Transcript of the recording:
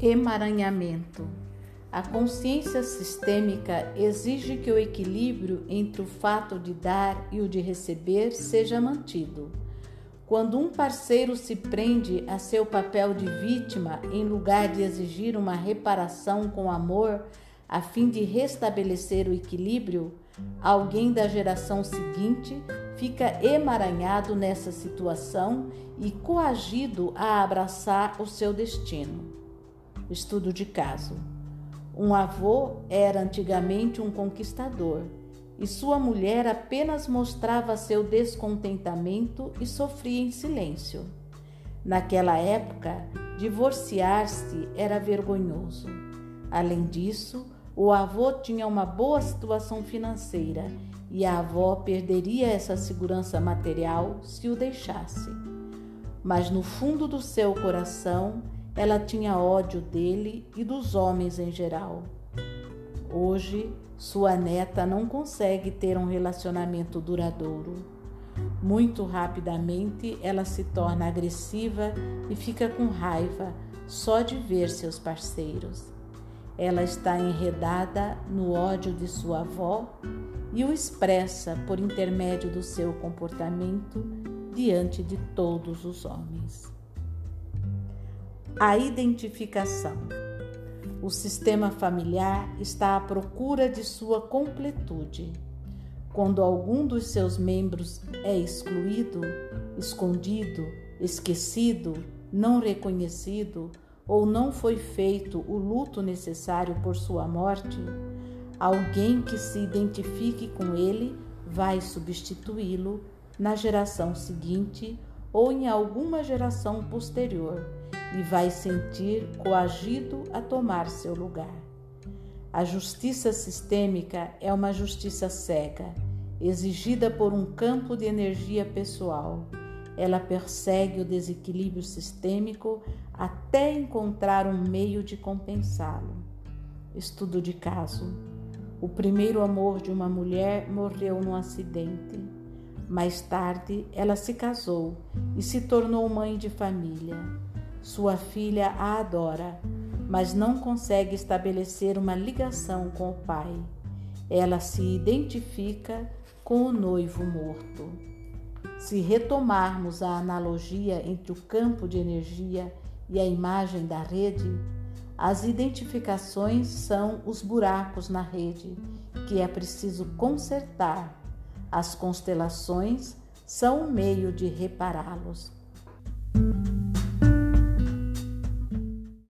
Emaranhamento. A consciência sistêmica exige que o equilíbrio entre o fato de dar e o de receber seja mantido. Quando um parceiro se prende a seu papel de vítima em lugar de exigir uma reparação com amor a fim de restabelecer o equilíbrio, alguém da geração seguinte fica emaranhado nessa situação e coagido a abraçar o seu destino. Estudo de caso. Um avô era antigamente um conquistador e sua mulher apenas mostrava seu descontentamento e sofria em silêncio. Naquela época, divorciar-se era vergonhoso. Além disso, o avô tinha uma boa situação financeira e a avó perderia essa segurança material se o deixasse. Mas no fundo do seu coração, ela tinha ódio dele e dos homens em geral. Hoje, sua neta não consegue ter um relacionamento duradouro. Muito rapidamente, ela se torna agressiva e fica com raiva só de ver seus parceiros. Ela está enredada no ódio de sua avó e o expressa por intermédio do seu comportamento diante de todos os homens. A identificação. O sistema familiar está à procura de sua completude. Quando algum dos seus membros é excluído, escondido, esquecido, não reconhecido ou não foi feito o luto necessário por sua morte, alguém que se identifique com ele vai substituí-lo na geração seguinte ou em alguma geração posterior e vai sentir coagido a tomar seu lugar. A justiça sistêmica é uma justiça cega, exigida por um campo de energia pessoal. Ela persegue o desequilíbrio sistêmico até encontrar um meio de compensá-lo. Estudo de caso. O primeiro amor de uma mulher morreu num acidente. Mais tarde, ela se casou e se tornou mãe de família. Sua filha a adora, mas não consegue estabelecer uma ligação com o pai. Ela se identifica com o noivo morto. Se retomarmos a analogia entre o campo de energia e a imagem da rede, as identificações são os buracos na rede que é preciso consertar. As constelações são o meio de repará-los.